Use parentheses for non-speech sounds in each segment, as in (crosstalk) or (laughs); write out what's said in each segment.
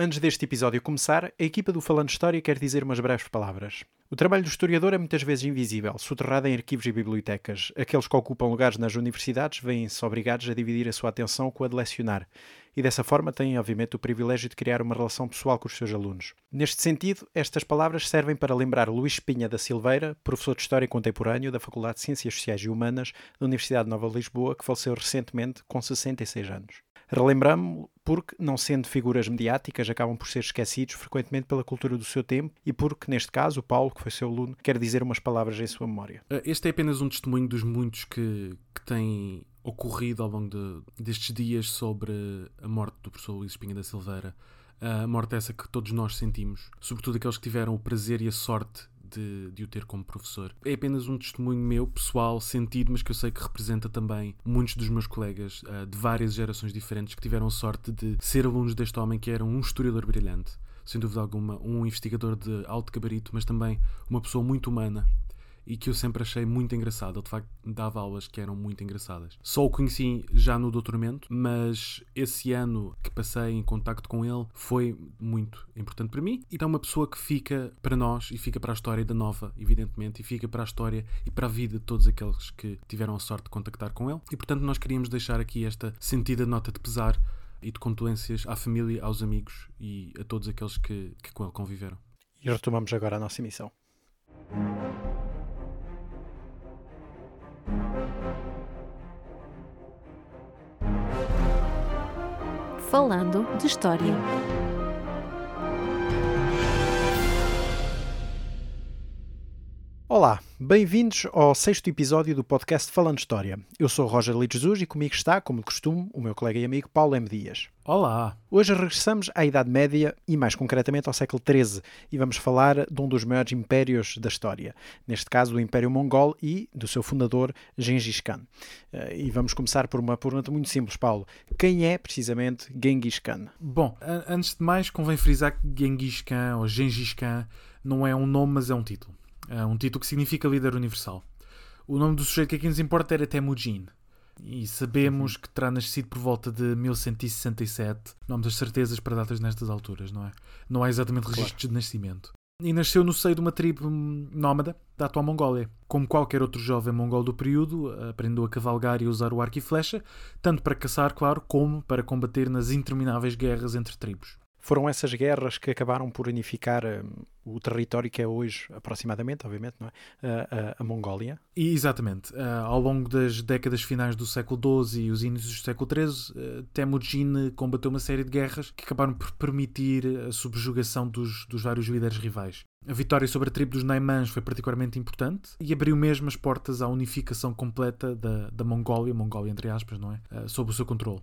Antes deste episódio começar, a equipa do Falando História quer dizer umas breves palavras. O trabalho do historiador é muitas vezes invisível, soterrado em arquivos e bibliotecas. Aqueles que ocupam lugares nas universidades veem-se obrigados a dividir a sua atenção com a de lecionar, e dessa forma têm, obviamente, o privilégio de criar uma relação pessoal com os seus alunos. Neste sentido, estas palavras servem para lembrar Luís Espinha da Silveira, professor de História Contemporâneo da Faculdade de Ciências Sociais e Humanas da Universidade Nova de Lisboa, que faleceu recentemente com 66 anos. Relembramos-lo porque, não sendo figuras mediáticas, acabam por ser esquecidos frequentemente pela cultura do seu tempo e porque, neste caso, o Paulo, que foi seu aluno, quer dizer umas palavras em sua memória. Eh, este é apenas um testemunho dos muitos que, que têm ocorrido ao longo de, destes dias sobre a morte do professor Luís Espinha da Silveira. A morte essa que todos nós sentimos, sobretudo aqueles que tiveram o prazer e a sorte de, de, o ter como professor. É apenas um testemunho meu, pessoal, sentido, mas que eu sei que representa também muitos dos meus colegas uh, de várias gerações diferentes que tiveram sorte de ser alunos deste homem que era um historiador brilhante. Sem dúvida alguma, um investigador de alto gabarito, mas também uma pessoa muito humana e que eu sempre achei muito engraçado. Ele de facto dava aulas que eram muito engraçadas. Só o conheci já no doutoramento, mas esse ano que passei em contacto com ele foi muito importante para mim. E é uma pessoa que fica para nós e fica para a história da Nova, evidentemente, e fica para a história e para a vida de todos aqueles que tiveram a sorte de contactar com ele. E portanto, nós queríamos deixar aqui esta sentida nota de pesar e de condolências à família, aos amigos e a todos aqueles que, que com ele conviveram. E retomamos agora a nossa emissão. Falando de História. Olá, bem-vindos ao sexto episódio do podcast Falando História. Eu sou Roger Lee Jesus e comigo está, como de costume, o meu colega e amigo Paulo M. Dias. Olá! Hoje regressamos à Idade Média e, mais concretamente, ao século XIII e vamos falar de um dos maiores impérios da história, neste caso do Império Mongol e do seu fundador, Gengis Khan. Eh, e vamos começar por uma pergunta muito simples, Paulo. Quem é, precisamente, Gengis Khan? Bom, antes de mais, convém frisar que Gengis Khan ou Gengis Khan não é um nome, mas é um título. É um título que significa líder universal. O nome do sujeito que aqui nos importa era Temujin. E sabemos uhum. que terá nascido por volta de 1167. Não há muitas certezas para datas nestas alturas, não é? Não há exatamente registros claro. de nascimento. E nasceu no seio de uma tribo nómada da atual Mongólia. Como qualquer outro jovem mongol do período, aprendeu a cavalgar e usar o arco e flecha, tanto para caçar, claro, como para combater nas intermináveis guerras entre tribos. Foram essas guerras que acabaram por unificar um, o território que é hoje, aproximadamente, obviamente, não é? a, a, Mongólia. E, exatamente. Uh, ao longo das décadas finais do século XII e os inícios do século XIII, uh, Temujin combateu uma série de guerras que acabaram por permitir a subjugação dos, dos vários líderes rivais. A vitória sobre a tribo dos Naimans foi particularmente importante e abriu mesmo as portas à unificação completa da, da Mongólia, Mongólia entre aspas, não é? Uh, sob o seu controle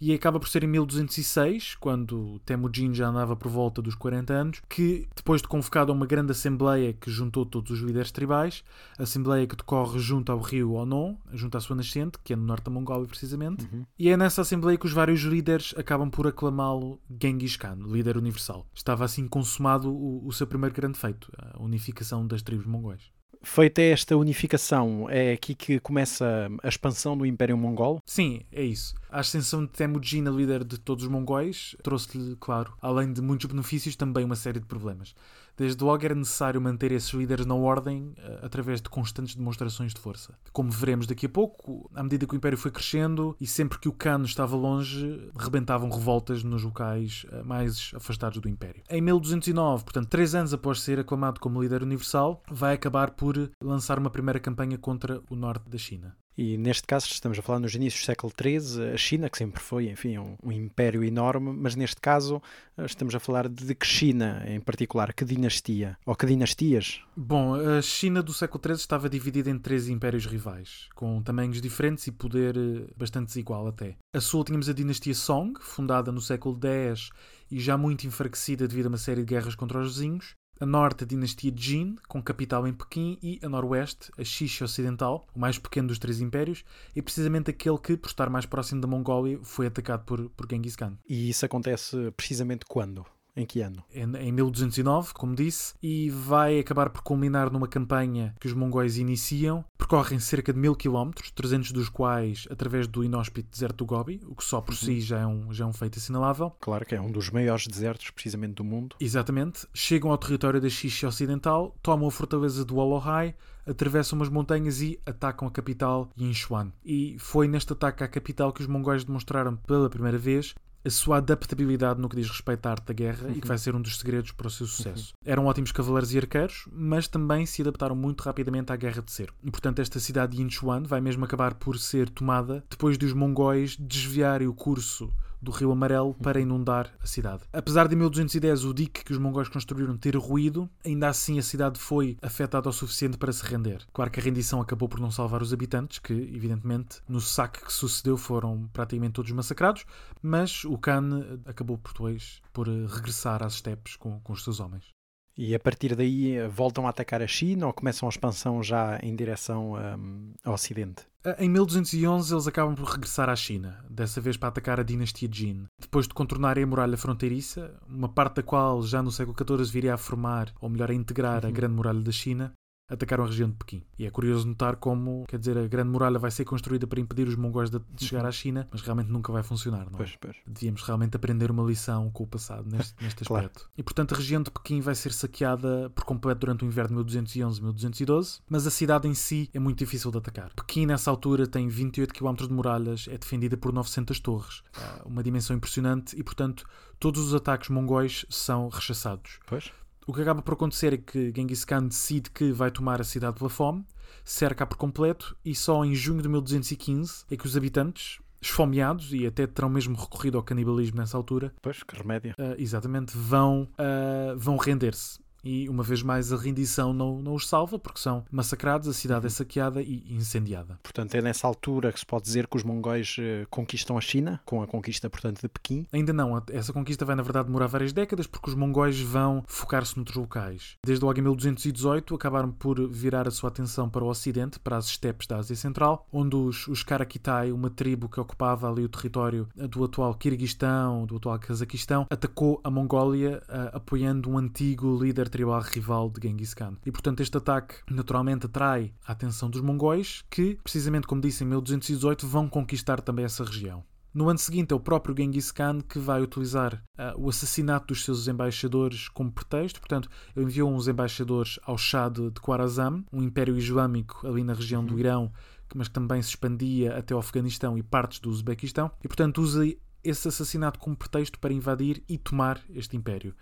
e acaba por ser em 1206, quando Temujin já andava por volta dos 40 anos, que depois de convocado a uma grande assembleia que juntou todos os líderes tribais, assembleia que decorre junto ao rio Onon, junto à sua nascente, que é no norte da Mongólia precisamente, uhum. e é nessa assembleia que os vários líderes acabam por aclamá-lo Genghis Khan, líder universal. Estava assim consumado o, o seu primeiro grande feito, a unificação das tribos mongóis. Feita esta unificação, é aqui que começa a expansão do Império Mongol? Sim, é isso. A ascensão de Temujin, líder de todos os mongóis, trouxe-lhe, claro, além de muitos benefícios, também uma série de problemas. Desde logo era necessário manter esses líderes na ordem uh, através de constantes demonstrações de força. Como veremos daqui a pouco, à medida que o Império foi crescendo e sempre que o Khan estava longe, rebentavam revoltas nos locais uh, mais afastados do Império. Em 1209, portanto, três anos após ser aclamado como líder universal, vai acabar por lançar uma primeira campanha contra o norte da China. E neste caso estamos a falar nos inícios do século XIII, a China, que sempre foi, enfim, um, um, império enorme, mas neste caso eh, estamos a falar de que China em particular, que dinastia, ou que dinastias? Bom, a China do século XIII estava dividida em três impérios rivais, com tamanhos diferentes e poder eh, bastante desigual até. A sul tínhamos a dinastia Song, fundada no século X e já muito enfraquecida devido a uma série de guerras contra os vizinhos, a norte a dinastia Jin, com capital em Pequim, e a noroeste a Xixi Ocidental, o mais pequeno dos três impérios, e precisamente aquele que, por estar mais próximo da Mongólia, foi atacado por, por Genghis Khan. E isso acontece precisamente quando? Em que ano? Em, em 1209, como disse, e vai acabar por culminar numa campanha que os mongóis iniciam. Percorrem cerca de mil quilómetros, 300 dos quais através do inóspito deserto do Gobi, o que só por si já é, um, já é um feito assinalável. Claro que é um dos maiores desertos, precisamente, do mundo. Exatamente. Chegam ao território da Xixi Ocidental, tomam a fortaleza do Olohai, atravessam umas montanhas e atacam a capital Yinchuan. E foi neste ataque à capital que os mongóis demonstraram pela primeira vez a sua adaptabilidade no que diz respeito à arte da guerra e que vai ser um dos segredos para o seu sucesso. Eram ótimos cavaleiros e arqueiros, mas também se adaptaram muito rapidamente à guerra de cerco. E, portanto, esta cidade de Yinchuan vai mesmo acabar por ser tomada depois de os mongóis desviarem o curso do Rio Amarelo para inundar a cidade. Apesar de em 1210 o dique que os mongóis construíram ter ruído, ainda assim a cidade foi afetada o suficiente para se render. Claro que a rendição acabou por não salvar os habitantes, que evidentemente no saque que sucedeu foram praticamente todos massacrados, mas o Khan acabou por depois por regressar às estepes com, com os seus homens. E a partir daí eh, voltam a atacar a China ou começam a expansão já em direção um, ao Ocidente? Em 1211 eles acabam por regressar à China, dessa vez para atacar a dinastia Jin. Depois de contornarem a muralha fronteiriça, uma parte da qual já no século XIV viria a formar, ou melhor a integrar, uhum. a grande muralha da China, atacaram a região de Pequim. E é curioso notar como, quer dizer, a Grande Muralha vai ser construída para impedir os mongóis de, chegar à China, mas realmente nunca vai funcionar, não é? Pois, pois. Devíamos realmente aprender uma lição com o passado neste, neste (laughs) claro. aspecto. E, portanto, a região de Pequim vai ser saqueada por completo durante o inverno de 1211-1212, mas a cidade em si é muito difícil de atacar. Pequim, nessa altura, tem 28 km de muralhas, é defendida por 900 torres, uma dimensão impressionante e, portanto, todos os ataques mongóis são rechaçados. Pois. O que acaba por acontecer é que Genghis Khan decide que vai tomar a cidade pela fome, cerca por completo e só em junho de 1215 é que os habitantes, esfomeados e até terão mesmo recorrido ao canibalismo nessa altura. Pois, que remédio. Uh, exatamente, vão, uh, vão render-se e uma vez mais a rendição não, não os salva porque são massacrados, a cidade é uhum. saqueada e incendiada. Portanto, é nessa altura que se pode dizer que os mongóis uh, conquistam a China, com a conquista, portanto, de Pequim? Ainda não. Essa conquista vai, na verdade, demorar várias décadas porque os mongóis vão focar-se noutros locais. Desde logo em 1218 acabaram por virar a sua atenção para o ocidente, para as estepes da Ásia Central, onde os, os Karakitai, uma tribo que ocupava ali o território do atual Kirguistão, do atual Cazaquistão, atacou a Mongólia uh, apoiando um antigo líder tribal rival de Genghis Khan. E portanto este ataque naturalmente atrai a atenção dos mongóis que, precisamente como disse em 1218, vão conquistar também essa região. No ano seguinte é o próprio Genghis Khan que vai utilizar uh, o assassinato dos seus embaixadores como pretexto. Portanto, ele enviou uns embaixadores ao Shah de, de Khwarazm, um império islâmico ali na região do uhum. Irão, mas que também se expandia até o Afeganistão e partes do Uzbequistão. E portanto usa esse assassinato como pretexto para invadir e tomar este império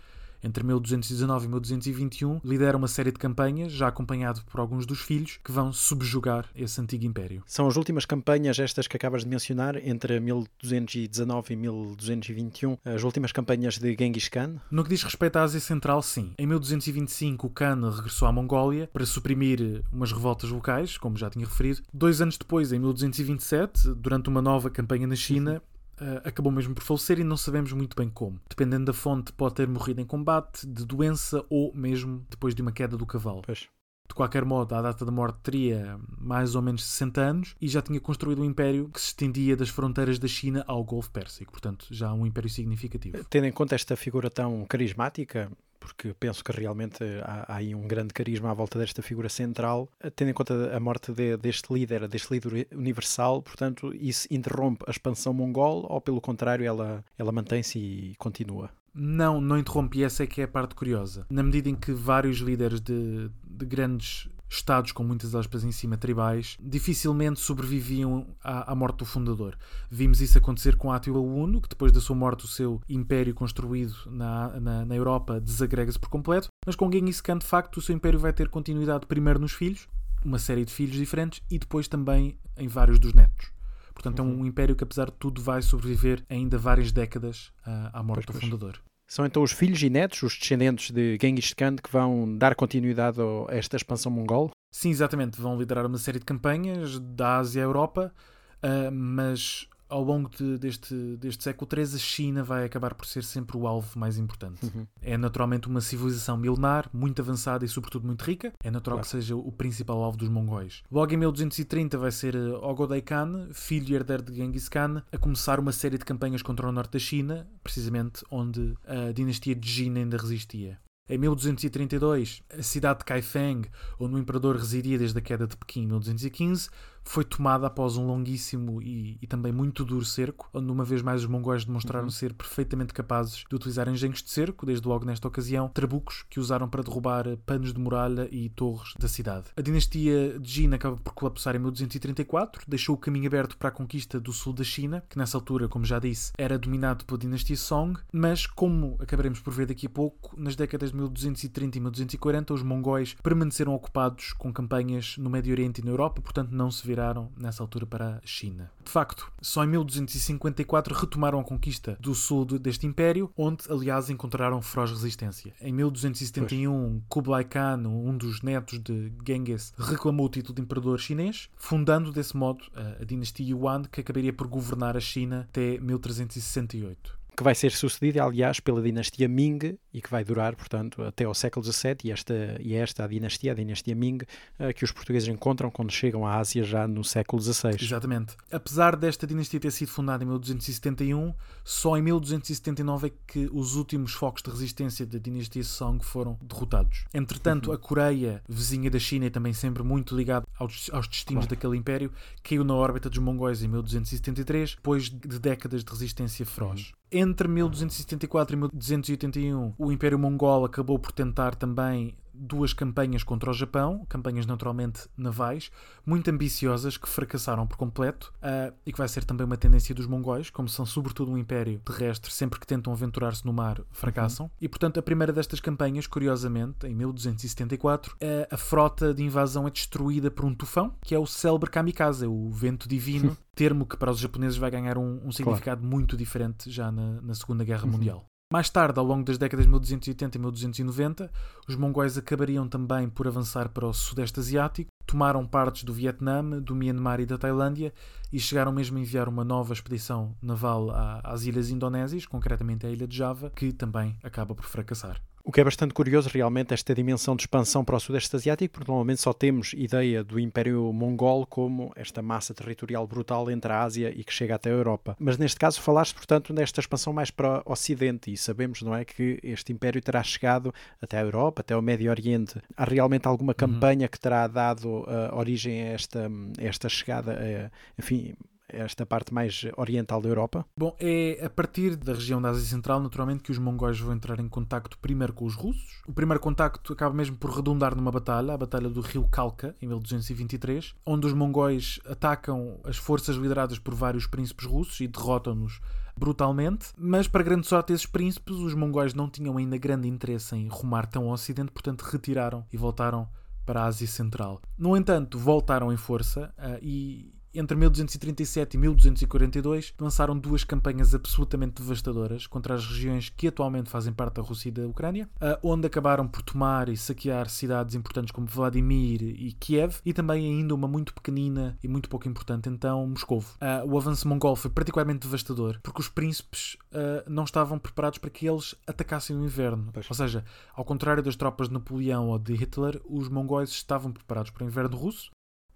entre 1219 e 1221, lidera uma série de campanhas, já acompanhado por alguns dos filhos, que vão subjugar esse antigo império. São as últimas campanhas, estas que acabas de mencionar, entre 1219 e 1221, as últimas campanhas de Genghis Khan? No que diz respeito à Ásia Central, sim. Em 1225, o Khan regressou à Mongólia para suprimir umas revoltas locais, como já tinha referido. Dois anos depois, em 1227, durante uma nova campanha na China, uh, acabou mesmo por falecer e não sabemos muito bem como. Dependendo da fonte, pode ter morrido em combate, de doença ou mesmo depois de uma queda do cavalo. Pois. De qualquer modo, a data da morte teria mais ou menos 60 anos e já tinha construído um império que se estendia das fronteiras da China ao Golfo Pérsico, portanto, já um império significativo. Tendo em conta esta figura tão carismática, porque penso que realmente há, há, aí um grande carisma à volta desta figura central, tendo em conta a morte de, deste líder, deste líder universal, portanto, isso interrompe a expansão mongol ou, pelo contrário, ela, ela mantém-se e continua? Não, não interrompe, essa é que é a parte curiosa. Na medida em que vários líderes de, de grandes estados com muitas aspas em cima tribais, dificilmente sobreviviam à, à, morte do fundador. Vimos isso acontecer com Átila I, que depois da sua morte o seu império construído na, na, na Europa desagrega-se por completo, mas com Genghis Khan de facto o seu império vai ter continuidade primeiro nos filhos, uma série de filhos diferentes, e depois também em vários dos netos. Portanto, é um uhum. império que, apesar de tudo, vai sobreviver ainda várias décadas uh, à morte pois, do fundador. São então os filhos e netos, os descendentes de Genghis Khan, que vão dar continuidade a esta expansão mongol? Sim, exatamente. Vão liderar uma série de campanhas da Ásia à Europa, uh, mas ao longo de, deste, deste século XIII, a China vai acabar por ser sempre o alvo mais importante. Uhum. É naturalmente uma civilização milenar, muito avançada e, sobretudo, muito rica. É natural Claro. que seja o principal alvo dos mongóis. Logo em 1230 vai ser eh, Ogodai Khan, filho e herdeiro de Genghis Khan, a começar uma série de campanhas contra o norte da China, precisamente onde a dinastia de Jin ainda resistia. Em 1232, a cidade de Kaifeng, onde o imperador residia desde a queda de Pequim em 1215, foi tomada após um longuíssimo e, e também muito duro cerco, onde uma vez mais os mongóis demonstraram Uhum. ser perfeitamente capazes de utilizar engenhos de cerco, desde logo nesta ocasião, trabucos que usaram para derrubar panos de muralha e torres da cidade. A dinastia de Jin acaba por colapsar em 1234, deixou o caminho aberto para a conquista do sul da China, que nessa altura, como já disse, era dominado pela dinastia Song, mas como acabaremos por ver daqui a pouco, nas décadas de 1230 e 1240 os mongóis permaneceram ocupados com campanhas no Médio Oriente e na Europa, portanto não se viraram nessa altura para a China. De facto, só em 1254 retomaram a conquista do sul de- deste império, onde aliás encontraram feroz resistência. Em 1271, Kublai Khan, um dos netos de Genghis, reclamou o título de imperador chinês, fundando desse modo a dinastia Yuan, que acabaria por governar a China até 1368. Que vai ser sucedida, aliás, pela dinastia Ming e que vai durar, portanto, até ao século XVII. E esta, e esta a dinastia, a dinastia Ming, eh, que os portugueses encontram quando chegam à Ásia já no século XVI. Exatamente. Apesar desta dinastia ter sido fundada em 1271, só em 1279 é que os últimos focos de resistência da dinastia Song foram derrotados. Entretanto, a Coreia, vizinha da China e também sempre muito ligada aos, aos destinos Claro. daquele império, caiu na órbita dos mongóis em 1273, depois de décadas de resistência feroz. Entre 1274 e 1281, o Império Mongol acabou por tentar também duas campanhas contra o Japão, campanhas naturalmente navais, muito ambiciosas que fracassaram por completo ah, e que vai ser também uma tendência dos mongóis, como são sobretudo um império terrestre, sempre que tentam aventurar-se no mar, fracassam. E portanto, a primeira destas campanhas, curiosamente, em 1274, ah, a frota de invasão é destruída por um tufão, que é o célebre kamikaze, o vento divino, (laughs) termo que para os japoneses vai ganhar um, um significado muito diferente já na, na Segunda Guerra Mundial. Mais tarde, ao longo das décadas de 1280 e 1290, os mongóis acabariam também por avançar para o Sudeste Asiático, tomaram partes do Vietnã, do Myanmar e da Tailândia e chegaram mesmo a enviar uma nova expedição naval às ilhas indonésias, concretamente à ilha de Java, que também acaba por fracassar. O que é bastante curioso, realmente, esta dimensão de expansão para o Sudeste Asiático, porque normalmente só temos ideia do Império Mongol como esta massa territorial brutal entre a Ásia e que chega até a Europa. Mas neste caso falaste, portanto, nesta expansão mais para o Ocidente e sabemos, não é, que este Império terá chegado até a Europa, até ao Médio Oriente. Há realmente alguma campanha que terá dado ah, origem a esta, a esta chegada, a, enfim, esta parte mais oriental da Europa? Bom, é a partir da região da Ásia Central, naturalmente, que os mongóis vão entrar em contacto primeiro com os russos. O primeiro contacto acaba mesmo por redundar numa batalha, a Batalha do Rio Kalka, em 1223, onde os mongóis atacam as forças lideradas por vários príncipes russos e derrotam-nos brutalmente, mas para grande sorte desses príncipes, os mongóis não tinham ainda grande interesse em rumar tão ao ocidente, portanto retiraram e voltaram para a Ásia Central. No entanto, voltaram em força ah, e entre 1237 e 1242 lançaram duas campanhas absolutamente devastadoras contra as regiões que atualmente fazem parte da Rússia e da Ucrânia, ah, onde acabaram por tomar e saquear cidades importantes como Vladimir e Kiev e também ainda uma muito pequenina e muito pouco importante, então Moscovo. Ah, o avanço mongol foi particularmente devastador porque os príncipes ah, não estavam preparados para que eles atacassem no inverno. Pois. Ou seja, ao contrário das tropas de Napoleão ou de Hitler, os mongóis estavam preparados para o inverno russo.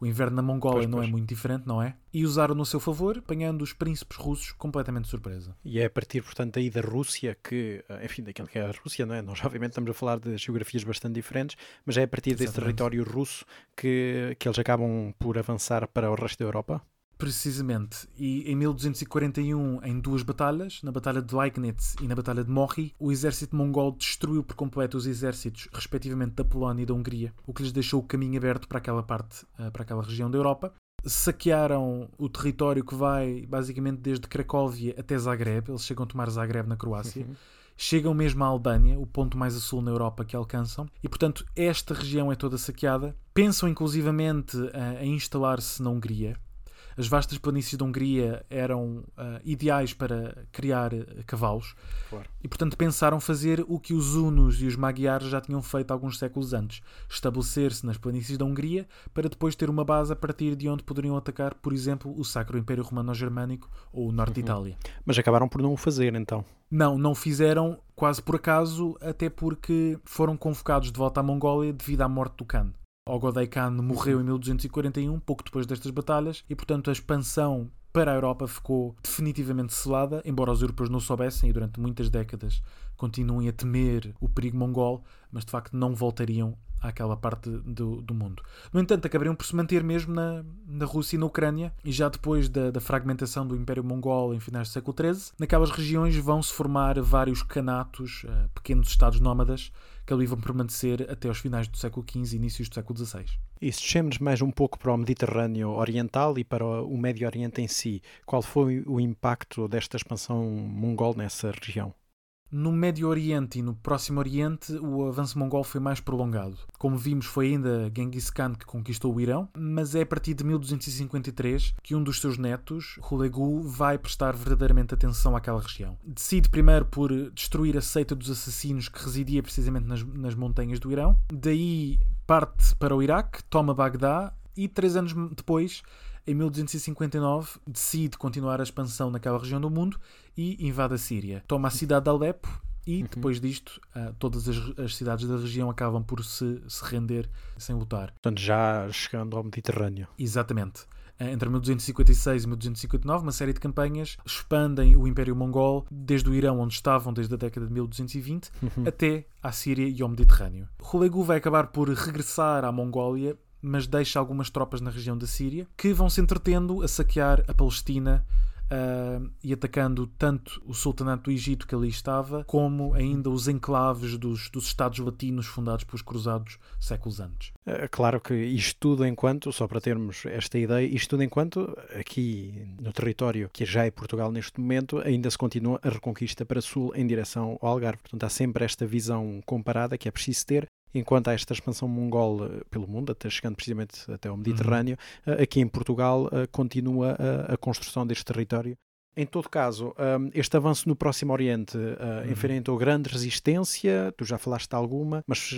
O inverno na Mongólia Pois, não pois. é muito diferente, não é? E usaram no seu favor, apanhando os príncipes russos completamente de surpresa. E é a partir, portanto, aí da Rússia que, eh, enfim, daquilo que é a Rússia, não é? Nós, obviamente, estamos a falar de geografias bastante diferentes, mas é a partir desse Exatamente. território russo que, que eles acabam por avançar para o resto da Europa. Precisamente. E em 1241, em duas batalhas, na Batalha de Liegnitz e na Batalha de Mory, o exército mongol destruiu por completo os exércitos, respectivamente, da Polónia e da Hungria, o que lhes deixou o caminho aberto para aquela parte, eh, para aquela região da Europa. Saquearam o território que vai basicamente desde Cracóvia até Zagreb. Eles chegam a tomar Zagreb na Croácia. Chegam mesmo à Albânia, o ponto mais a sul na Europa que alcançam, e portanto esta região é toda saqueada. Pensam inclusivamente eh, em instalar-se na Hungria, As vastas planícies da Hungria eram uh, ideais para criar cavalos Claro. e, portanto, pensaram fazer o que os hunos e os magiares já tinham feito alguns séculos antes: estabelecer-se nas planícies da Hungria para depois ter uma base a partir de onde poderiam atacar, por exemplo, o Sacro Império Romano-Germânico ou o Norte de Itália. Mas acabaram por não o fazer, então. Não, não fizeram quase por acaso, até porque foram convocados de volta à Mongólia devido à morte do Khan. Ogodei Khan morreu em 1241, pouco depois destas batalhas, e portanto a expansão para a Europa ficou definitivamente selada, embora os europeus não soubessem e durante muitas décadas continuem a temer o perigo mongol, mas de facto não voltariam àquela parte do, do mundo. No entanto, acabariam por se manter mesmo na, na Rússia e na Ucrânia, e já depois da, da fragmentação do Império Mongol em finais do século XIII, naquelas regiões vão-se formar vários canatos, eh, pequenos estados nómadas, que ali vão permanecer até aos finais do século XV e inícios do século XVI. E se descemos mais um pouco para o Mediterrâneo Oriental e para o Médio Oriente em si, qual foi o impacto desta expansão mongol nessa região? No Médio Oriente e no Próximo Oriente, o avanço mongol foi mais prolongado. Como vimos, foi ainda Genghis Khan que conquistou o Irão, mas é a partir de 1253 que um dos seus netos, Hulegu, vai prestar verdadeiramente atenção àquela região. Decide primeiro por destruir a seita dos assassinos que residia precisamente nas, nas montanhas do Irão. Daí parte para o Iraque, toma Bagdá e três anos depois em 1259 decide continuar a expansão naquela região do mundo e invade a Síria. Toma a cidade de Alepo e depois disto uh, todas as, as, cidades da região acabam por se, se render sem lutar. Portanto, já chegando ao Mediterrâneo. Exatamente. Uh, entre 1256 e 1259, uma série de campanhas expandem o Império Mongol desde o Irão, onde estavam desde a década de 1220, Uhum. até à Síria e ao Mediterrâneo. Hulegu vai acabar por regressar à Mongólia mas deixa algumas tropas na região da Síria que vão se entretendo a saquear a Palestina uh, e atacando tanto o sultanato do Egito que ali estava, como ainda os enclaves dos, dos Estados latinos fundados pelos cruzados séculos antes. É claro que isto tudo enquanto, só para termos esta ideia, isto tudo enquanto aqui no território que já é Portugal neste momento, ainda se continua a reconquista para sul em direção ao Algarve. Portanto, há sempre esta visão comparada que é preciso ter enquanto há esta expansão mongol eh, pelo mundo, até chegando precisamente até ao Mediterrâneo, uhum. aqui em Portugal eh, continua a, a, construção deste território. Em todo caso, um, este avanço no Próximo Oriente uh, uhum. enfrentou grande resistência, tu já falaste de alguma, mas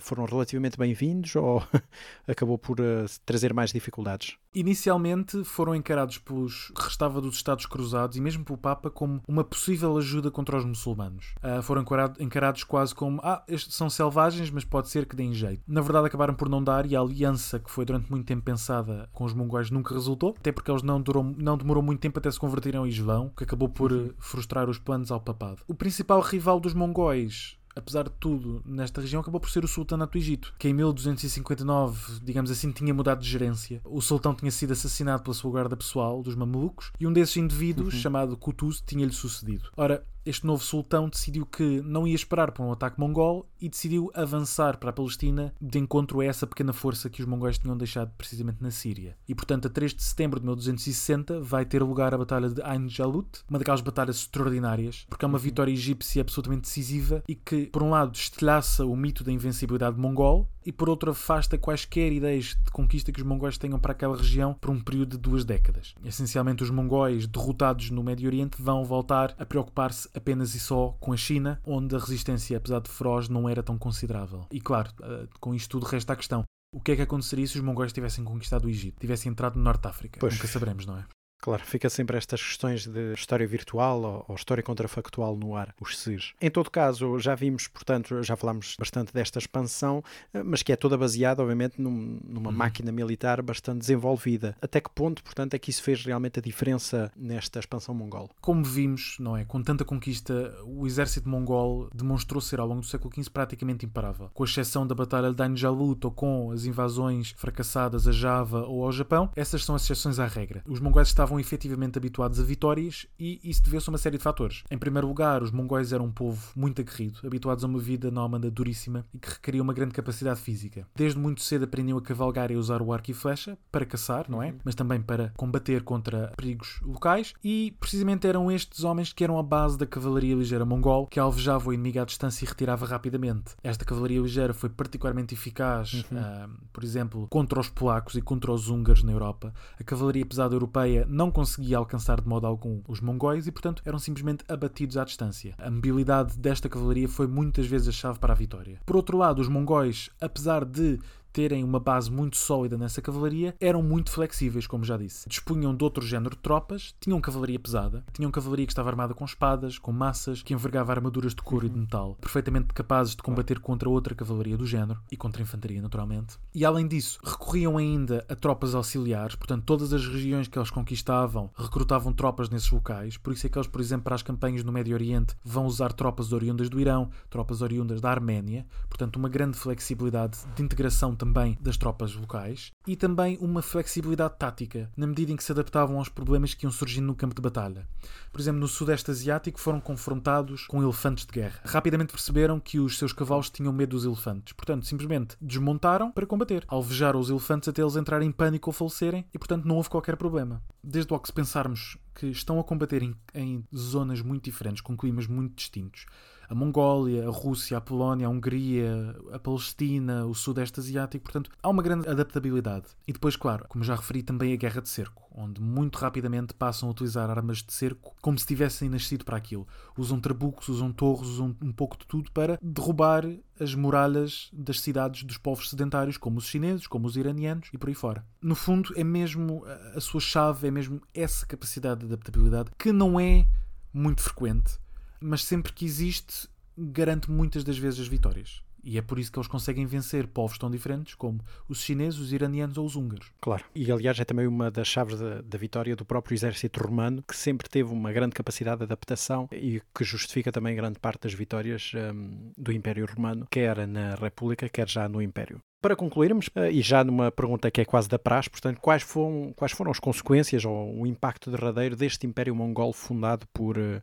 foram relativamente bem-vindos ou (laughs) acabou por trazer mais dificuldades? Inicialmente foram encarados pelos restava dos Estados Cruzados e mesmo pelo Papa como uma possível ajuda contra os muçulmanos. Uh, foram encarados quase como ah, estes são selvagens, mas pode ser que deem jeito. Na verdade, acabaram por não dar e a aliança que foi durante muito tempo pensada com os mongóis nunca resultou, até porque eles não, durou, não demorou muito tempo até se converterem ao Islão, que acabou por uh, frustrar os planos ao papado. O principal rival dos mongóis apesar de tudo, nesta região acabou por ser o sultanato do Egito, que em 1259, digamos assim, tinha mudado de gerência. O sultão tinha sido assassinado pela sua guarda pessoal, dos mamelucos, e um desses indivíduos, Uhum. chamado Qutuz, tinha-lhe sucedido. Ora, este novo sultão decidiu que não ia esperar por um ataque mongol e decidiu avançar para a Palestina de encontro a essa pequena força que os mongóis tinham deixado precisamente na Síria. E portanto, a 3 de setembro de 1260 vai ter lugar a Batalha de Ain Jalut, uma daquelas batalhas extraordinárias, porque é uma vitória egípcia absolutamente decisiva e que, por um lado, estilhaça o mito da invencibilidade mongol e, por outro, afasta quaisquer ideias de conquista que os mongóis tenham para aquela região por um período de duas décadas. Essencialmente, os mongóis derrotados no Médio Oriente vão voltar a preocupar-se apenas e só com a China, onde a resistência, apesar de feroz, não era tão considerável. E claro, eh, com isto tudo resta a questão. O que é que aconteceria se os mongóis tivessem conquistado o Egito? Tivessem entrado no Norte de África? Pois. Nunca saberemos, não é? Claro, fica sempre estas questões de história virtual ou, ou história contrafactual no ar, os SIS. Em todo caso, já vimos, portanto, já falámos bastante desta expansão, eh, mas que é toda baseada, obviamente, num, numa Uhum. máquina militar bastante desenvolvida. Até que ponto, portanto, é que isso fez realmente a diferença nesta expansão mongol? Como vimos, não é? Com tanta conquista, o exército mongol demonstrou ser ao longo do século XV praticamente imparável. Com exceção da Batalha de Ain Jalut ou com as invasões fracassadas a Java ou ao Japão, essas são as exceções à regra. Os mongóis estavam estavam efetivamente habituados a vitórias e isso deveu-se a uma série de fatores. Em primeiro lugar, os mongóis eram um povo muito aguerrido, habituados a uma vida nómada duríssima e que requeria uma grande capacidade física. Desde muito cedo aprendiam a cavalgar e a usar o arco e flecha para caçar, não é? Uhum. Mas também para combater contra perigos locais e precisamente eram estes homens que eram a base da cavalaria ligeira mongol que alvejava o inimigo à distância e retirava rapidamente. Esta cavalaria ligeira foi particularmente eficaz, uhum. uh, por exemplo, contra os polacos e contra os húngaros na Europa. A cavalaria pesada europeia não conseguia alcançar de modo algum os mongóis e, portanto, eram simplesmente abatidos à distância. A mobilidade desta cavalaria foi muitas vezes a chave para a vitória. Por outro lado, os mongóis, apesar de terem uma base muito sólida nessa cavalaria, eram muito flexíveis, como já disse. Dispunham de outro género de tropas, tinham cavalaria pesada, tinham cavalaria que estava armada com espadas, com massas, que envergava armaduras de couro e de metal, perfeitamente capazes de combater contra outra cavalaria do género e contra a infantaria, naturalmente. E além disso, recorriam ainda a tropas auxiliares, portanto, todas as regiões que eles conquistavam recrutavam tropas nesses locais, por isso é que eles, por exemplo, para as campanhas no Médio Oriente, vão usar tropas oriundas do Irão, tropas oriundas da Arménia, portanto, uma grande flexibilidade de integração também das tropas locais e também uma flexibilidade tática, na medida em que se adaptavam aos problemas que iam surgindo no campo de batalha. Por exemplo, no Sudeste Asiático foram confrontados com elefantes de guerra. Rapidamente perceberam que os seus cavalos tinham medo dos elefantes, portanto, simplesmente desmontaram para combater. Alvejaram os elefantes até eles entrarem em pânico ou falecerem e, portanto, não houve qualquer problema. Desde logo, se pensarmos que estão a combater em, em zonas muito diferentes, com climas muito distintos, a Mongólia, a Rússia, a Polónia, a Hungria, a Palestina, o Sudeste Asiático. Portanto, há uma grande adaptabilidade. E depois, claro, como já referi, também a guerra de cerco, onde muito rapidamente passam a utilizar armas de cerco como se tivessem nascido para aquilo. Usam trabucos, usam torres, usam um pouco de tudo para derrubar as muralhas das cidades dos povos sedentários, como os chineses, como os iranianos e por aí fora. No fundo, é mesmo a sua chave, é mesmo essa capacidade de adaptabilidade que não é muito frequente mas sempre que existe, garante muitas das vezes as vitórias. E é por isso que eles conseguem vencer povos tão diferentes como os chineses, os iranianos ou os húngaros. Claro. E aliás é também uma das chaves da, da, vitória do próprio exército romano, que sempre teve uma grande capacidade de adaptação e que justifica também grande parte das vitórias um, do Império Romano, quer na República, quer já no Império. Para concluirmos, eh, e já numa pergunta que é quase da praxe, portanto, quais foram, quais foram as consequências ou o impacto derradeiro deste Império Mongol fundado por uh,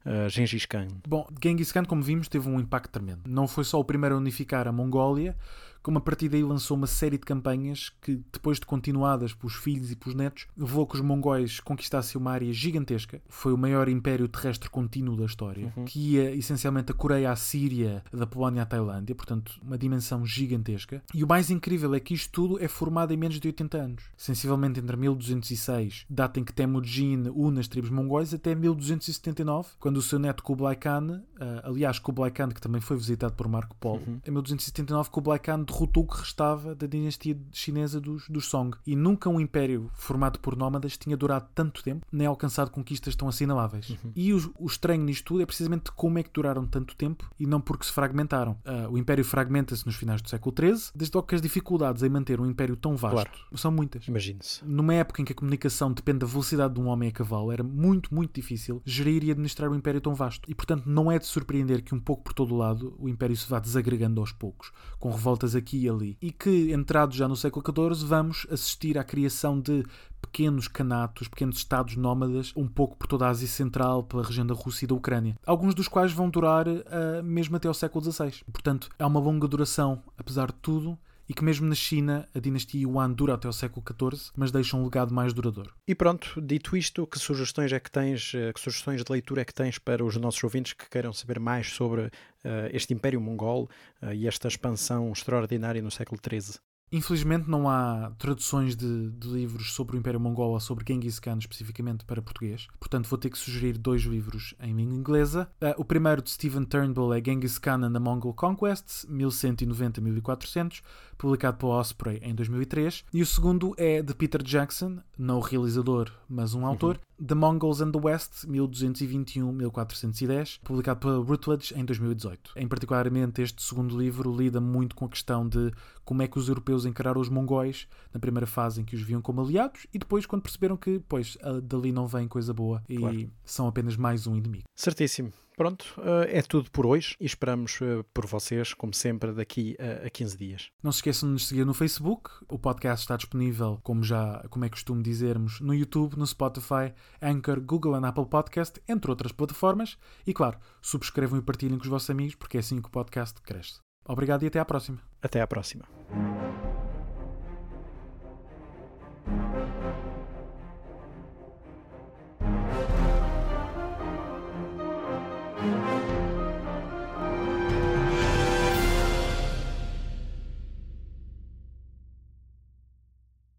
Khan? Bom, Genghis Khan, como vimos, teve um impacto tremendo. Não foi só o primeiro a unificar a Mongólia, como a partir daí lançou uma série de campanhas que, depois de continuadas pelos filhos e pelos netos, levou que os mongóis conquistassem uma área gigantesca. Foi o maior império terrestre contínuo da história, uhum. que ia essencialmente a Coreia à Síria, da Polónia à Tailândia, portanto, uma dimensão gigantesca. E o mais incrível é que isto tudo é formado em menos de 80 anos. Sensivelmente entre 1206, data em que Temujin une as tribos mongóis, até 1279, quando o seu neto Kublai Khan, uh, aliás, Kublai Khan, que também foi visitado por Marco Polo, uhum. em 1279 Kublai Khan derrotou o que restava da dinastia chinesa dos, dos Song. E nunca um império formado por nómadas tinha durado tanto tempo, nem alcançado conquistas tão assinaláveis. Uhum. E o, o, estranho nisto tudo é precisamente como é que duraram tanto tempo e não porque se fragmentaram. Uh, o império fragmenta-se nos finais do século XIII, desde logo que as dificuldades em manter um império tão vasto claro. são muitas. Imagine-se. Numa época em que a comunicação depende da velocidade de um homem a cavalo, era muito, muito difícil gerir e administrar um império tão vasto. E, portanto, não é de surpreender que um pouco por todo o lado o império se vá desagregando aos poucos, com revoltas aqui e ali. E que, entrados já no século XIV, vamos assistir à criação de pequenos canatos, pequenos estados nómadas, um pouco por toda a Ásia Central, pela região da Rússia e da Ucrânia. Alguns dos quais vão durar uh, mesmo até ao século XVI. Portanto, é uma longa duração, apesar de tudo, e que mesmo na China a dinastia Yuan dura até o século XIV, mas deixa um legado mais duradouro. E pronto, dito isto, que sugestões é que tens, eh, que sugestões de leitura é que tens para os nossos ouvintes que queiram saber mais sobre uh, este Império Mongol uh, e esta expansão extraordinária no século XIII? Infelizmente não há traduções de, de, livros sobre o Império Mongol ou sobre Genghis Khan especificamente para português. Portanto, vou ter que sugerir dois livros em língua inglesa. Uh, o primeiro de Stephen Turnbull é Genghis Khan and the Mongol Conquest, 1190-1400, publicado pela Osprey em 2003. E o segundo é de Peter Jackson, não o realizador, mas um autor, uhum. The Mongols and the West, 1221-1410, publicado pela Routledge em 2018. Em particularmente, este segundo livro lida muito com a questão de como é que os europeus encararam os mongóis na primeira fase em que os viam como aliados e depois quando perceberam que, pois, dali não vem coisa boa e claro. são apenas mais um inimigo. Certíssimo. Pronto, eh, é tudo por hoje e esperamos eh, por vocês, como sempre, daqui a 15 dias. Não se esqueçam de nos seguir no Facebook. O podcast está disponível, como já como é costume dizermos, no YouTube, no Spotify, Anchor, Google e Apple Podcast, entre outras plataformas. E claro, subscrevam e partilhem com os vossos amigos, porque é assim que o podcast cresce. Obrigado e até à próxima. Até à próxima.